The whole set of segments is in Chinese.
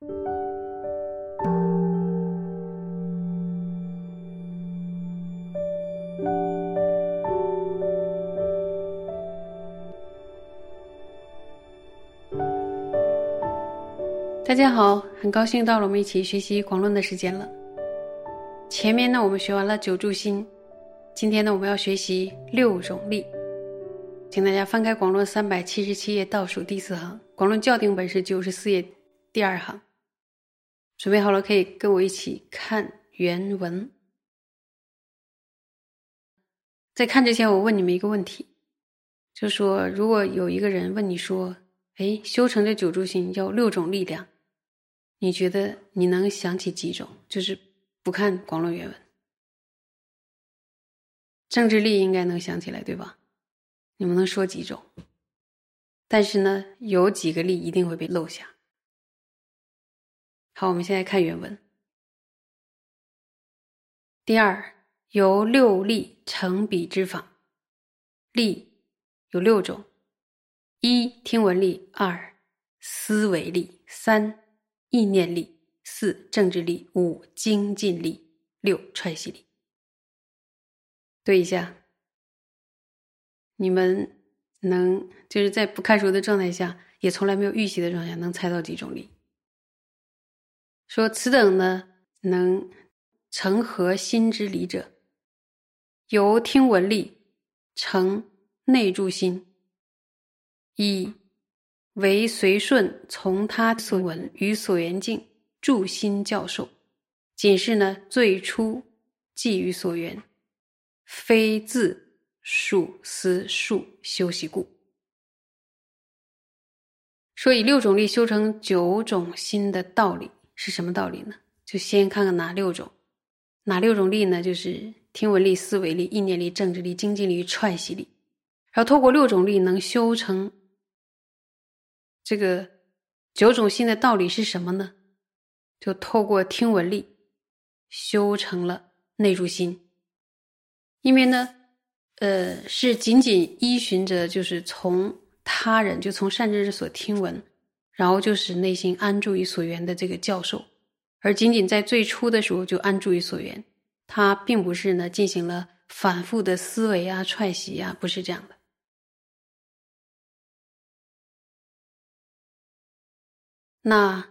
大家好，很高兴到了我们一起学习广论的时间了。前面呢，我们学完了九柱心，今天呢，我们要学习六种力。请大家翻开广论三百七十七页倒数第四行，广论校订本是九十四页第二行。准备好了，可以跟我一起看原文。在看之前，我问你们一个问题，就说如果有一个人问你说：“哎，修成这九柱心要六种力量。”你觉得你能想起几种？就是不看广论原文，政治力应该能想起来，对吧？你们能说几种？但是呢，有几个力一定会被漏下。好，我们现在看原文。第二，由六力成比之法，力有六种：一听闻力，二思维力，三。意念力，四政治力，五精进力，六串习力。对一下，你们能就是在不看书的状态下，也从来没有预习的状态下，能猜到几种力？说此等呢，能成合心之理者，由听闻力成内住心，以。为随顺从他所闻与所缘境助心教授，仅是呢最初寄于所缘，非自数思数修习故。说以六种力修成九种心的道理是什么道理呢？就先看看哪六种，哪六种力呢？就是听闻力、思维力、意念力、政治力、经济力、串习力。然后透过六种力能修成。这个九种心的道理是什么呢？就透过听闻力修成了内住心。因为呢，呃，是仅仅依循着就是从他人就从善知识所听闻，然后就是内心安住于所缘的这个教授，而仅仅在最初的时候就安住于所缘，他并不是呢进行了反复的思维啊、串习啊，不是这样的。那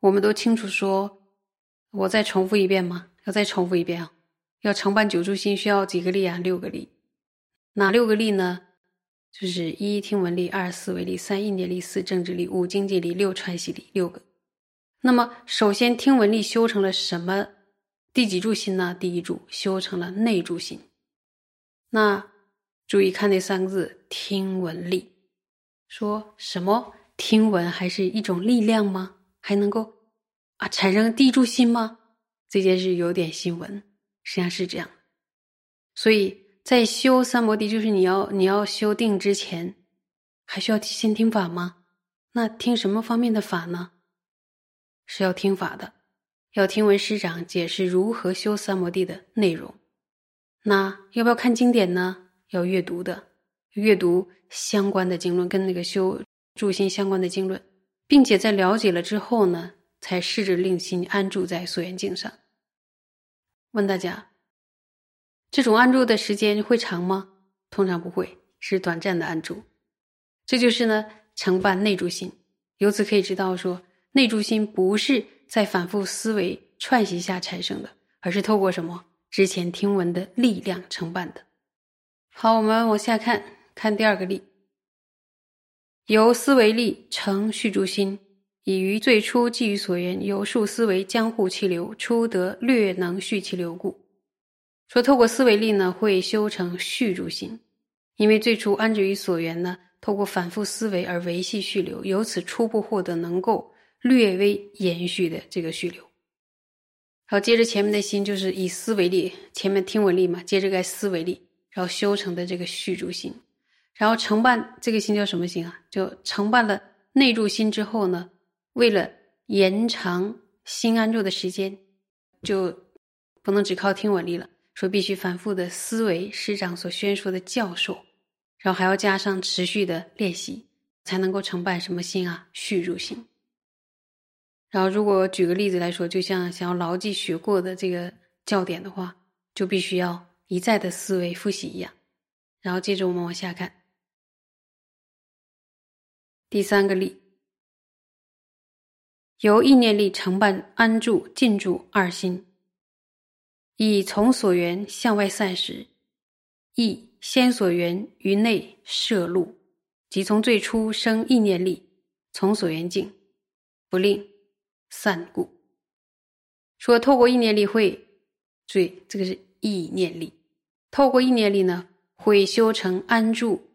我们都清楚说，我再重复一遍吗？要再重复一遍啊！要承办九柱心需要几个力啊？六个力。哪六个力呢？就是一听闻力，二思维力，三意念力，四政治力，五经济力，六串习力，六个。那么首先听闻力修成了什么？第几柱心呢？第一柱修成了内柱心。那注意看那三个字“听闻力”，说什么？听闻还是一种力量吗？还能够啊产生地柱心吗？这件事有点新闻，实际上是这样。所以在修三摩地，就是你要你要修定之前，还需要先听法吗？那听什么方面的法呢？是要听法的，要听闻师长解释如何修三摩地的内容。那要不要看经典呢？要阅读的，阅读相关的经论，跟那个修。住心相关的经论，并且在了解了之后呢，才试着令心安住在所缘境上。问大家，这种安住的时间会长吗？通常不会，是短暂的安住。这就是呢，承办内住心。由此可以知道，说内住心不是在反复思维串习下产生的，而是透过什么之前听闻的力量承办的。好，我们往下看，看第二个例。由思维力成续住心，以于最初寄于所缘，由数思维将护气流，出得略能续气流故。说透过思维力呢，会修成续住心，因为最初安置于所缘呢，透过反复思维而维系续流，由此初步获得能够略微延续的这个续流。好，接着前面的心就是以思维力，前面听闻力嘛，接着该思维力，然后修成的这个续住心。然后承办这个心叫什么心啊？就承办了内住心之后呢，为了延长心安住的时间，就不能只靠听闻力了，说必须反复的思维师长所宣说的教授，然后还要加上持续的练习，才能够承办什么心啊？续入心。然后，如果举个例子来说，就像想要牢记学过的这个教点的话，就必须要一再的思维复习一样。然后接着我们往下看，第三个例，由意念力承办安住、进住二心，以从所缘向外散时，意先所缘于内摄入，即从最初生意念力，从所缘境，不令。散故，说透过意念力会，注意这个是意念力。透过意念力呢，会修成安住、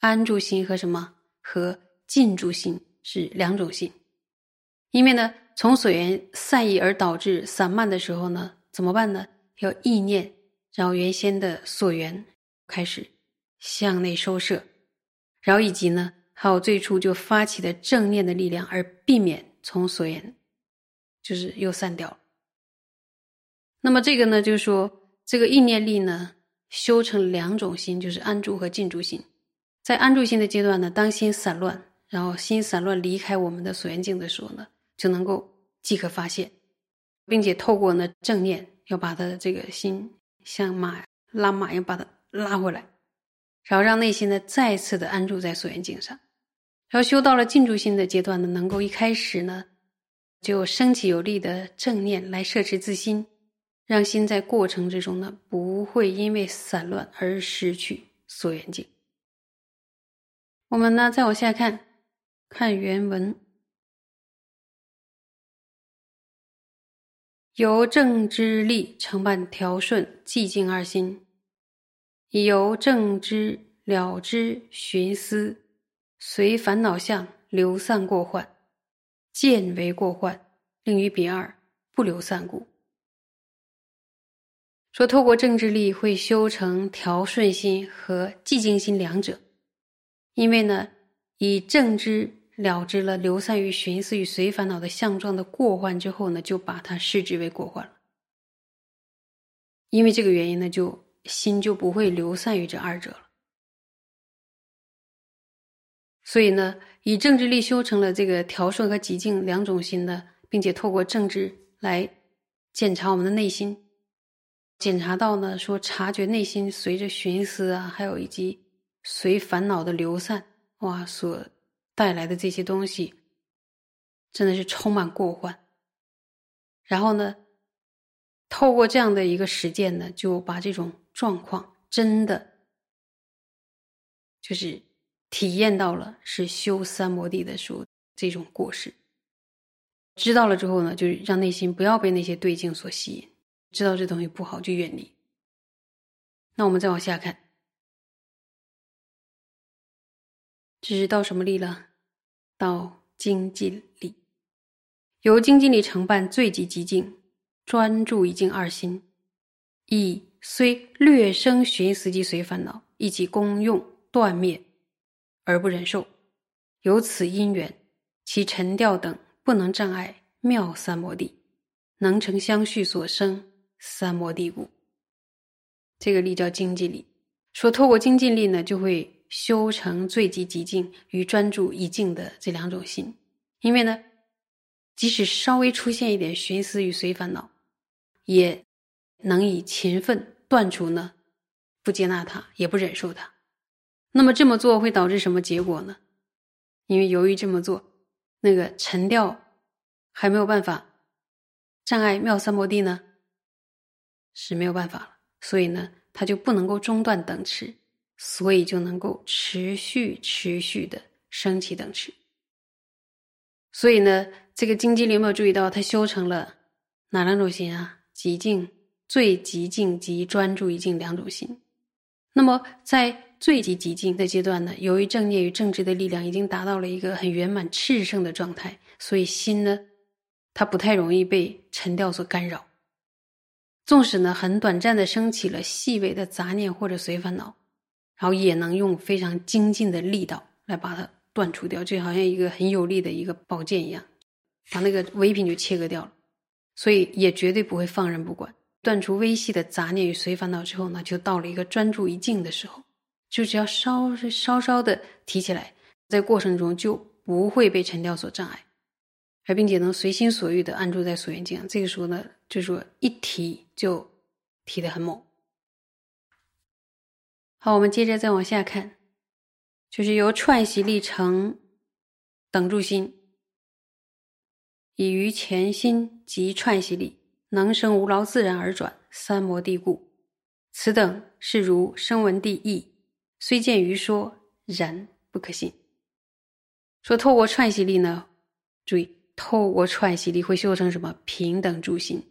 安住心和什么和静住心是两种心。因为呢，从所缘散逸而导致散漫的时候呢，怎么办呢？要意念，然后原先的所缘开始向内收摄，然后以及呢，还有最初就发起的正念的力量，而避免。从所缘，就是又散掉了。那么这个呢，就是说这个意念力呢，修成两种心，就是安住和静住心。在安住心的阶段呢，当心散乱，然后心散乱离开我们的所缘境的时候呢，就能够即可发现，并且透过呢正念，要把他的这个心像马拉马一样把它拉回来，然后让内心呢再次的安住在所缘境上。然后修到了静住心的阶段呢，能够一开始呢，就升起有力的正念来摄持自心，让心在过程之中呢，不会因为散乱而失去所缘境。我们呢再往下看，看原文，由正知力承办调顺寂静二心，以由正知了知寻思。随烦恼相流散过患，见为过患，令于彼二不流散故。说透过正智力会修成调顺心和寂静心两者，因为呢，以正知了知了流散于寻思与随烦恼的相状的过患之后呢，就把它视之为过患了。因为这个原因呢，就心就不会流散于这二者了。所以呢，以政治力修成了这个调顺和极静两种心的，并且透过政治来检查我们的内心，检查到呢，说察觉内心随着寻思啊，还有以及随烦恼的流散哇所带来的这些东西，真的是充满过患。然后呢，透过这样的一个实践呢，就把这种状况真的就是。体验到了是修三摩地的时候这种过失，知道了之后呢，就是让内心不要被那些对境所吸引，知道这东西不好就远离。那我们再往下看，这是到什么力了？到精进力，由精进力承办最极极静，专注一境二心，以虽略生寻思及随烦恼，一起功用断灭。而不忍受，由此因缘，其沉调等不能障碍妙三摩地，能成相续所生三摩地故。这个力叫精进力，说透过精进力呢，就会修成最极极静与专注一境的这两种心。因为呢，即使稍微出现一点寻思与随烦恼，也能以勤奋断除呢，不接纳它，也不忍受它。那么这么做会导致什么结果呢？因为由于这么做，那个沉掉还没有办法障碍妙三摩地呢，是没有办法了。所以呢，它就不能够中断等持，所以就能够持续持续的升起等持。所以呢，这个经济里有没有注意到，它修成了哪两种心啊？极静、最极静及专注一静两种心。那么在最极极静的阶段呢，由于正念与正知的力量已经达到了一个很圆满炽盛的状态，所以心呢，它不太容易被沉掉所干扰。纵使呢很短暂的升起了细微的杂念或者随烦恼，然后也能用非常精进的力道来把它断除掉，就好像一个很有力的一个宝剑一样，把那个微品就切割掉了。所以也绝对不会放任不管，断除微细的杂念与随烦恼之后呢，就到了一个专注一静的时候。就只要稍稍稍的提起来，在过程中就不会被沉掉所障碍，而并且能随心所欲的安住在所缘境。这个时候呢，就是说一提就提的很猛。好，我们接着再往下看，就是由串习力成等住心，以于前心及串习力，能生无劳自然而转三摩地故。此等是如声闻地义，虽见于说，然不可信。说透过串习力呢，注意透过串习力会修成什么平等住心？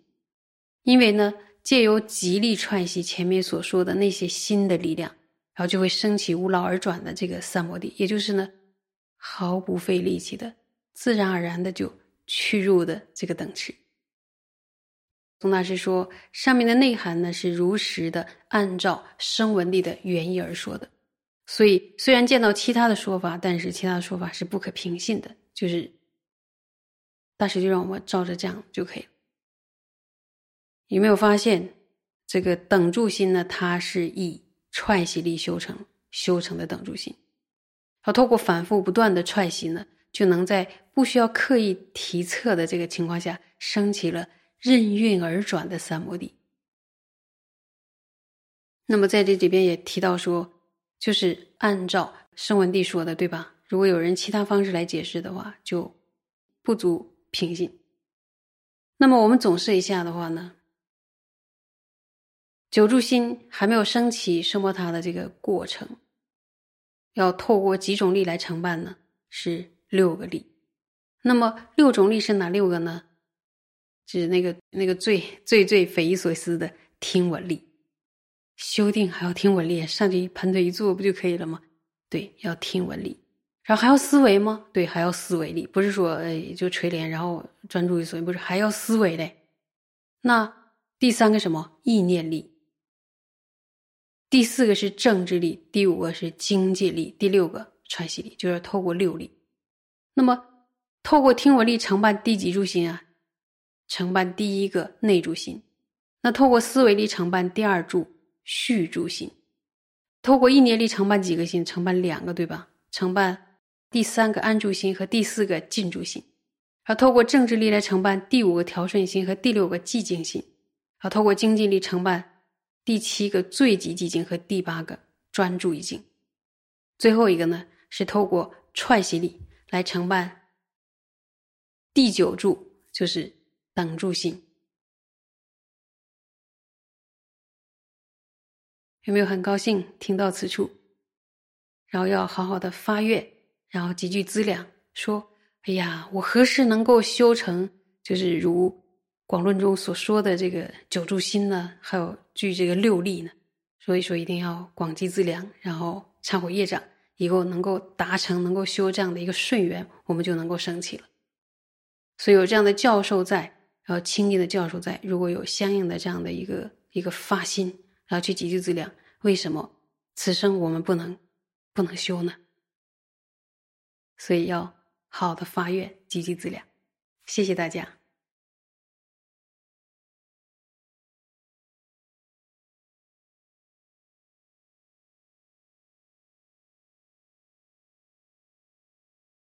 因为呢，借由极力串习前面所说的那些心的力量。然后就会升起无劳而转的这个三摩地，也就是呢，毫不费力气的，自然而然的就去入的这个等持。宗大师说，上面的内涵呢是如实的按照声闻力的原意而说的，所以虽然见到其他的说法，但是其他的说法是不可凭信的。就是大师就让我们照着这样就可以了。有没有发现这个等住心呢？它是以。串习力修成修成的等住心，好，透过反复不断的串习呢，就能在不需要刻意提测的这个情况下，升起了任运而转的三摩地。那么在这里边也提到说，就是按照声闻地说的，对吧？如果有人其他方式来解释的话，就不足凭信。那么我们总试一下的话呢？九住心还没有升起声波塔的这个过程，要透过几种力来承办呢？是六个力。那么六种力是哪六个呢？指那个那个最最最匪夷所思的听闻力。修定还要听闻力，上去盘腿一坐不就可以了吗？对，要听闻力。然后还要思维吗？对，还要思维力。不是说哎就垂帘然后专注于所不是还要思维嘞。那第三个什么意念力？第四个是政治力，第五个是经济力，第六个串习力，就是透过六力。那么，透过听闻力承办第几柱心啊？承办第一个内柱心。那透过思维力承办第二柱续柱心。透过意念力承办几个心？承办两个，对吧？承办第三个安住心和第四个进住心。而透过政治力来承办第五个调顺心和第六个寂静心。而透过经济力承办。第七个最极寂静和第八个专注一境，最后一个呢是透过串习力来承办第九柱，就是等住性。有没有很高兴听到此处？然后要好好的发愿，然后积聚资粮，说：“哎呀，我何时能够修成？就是如。”广论中所说的这个九住心呢，还有具这个六力呢，所以说一定要广积资粮，然后忏悔业障，以后能够达成，能够修这样的一个顺缘，我们就能够升起了。所以有这样的教授在，然后清净的教授在，如果有相应的这样的一个一个发心，然后去积聚资粮，为什么此生我们不能不能修呢？所以要好的发愿，积聚资粮。谢谢大家。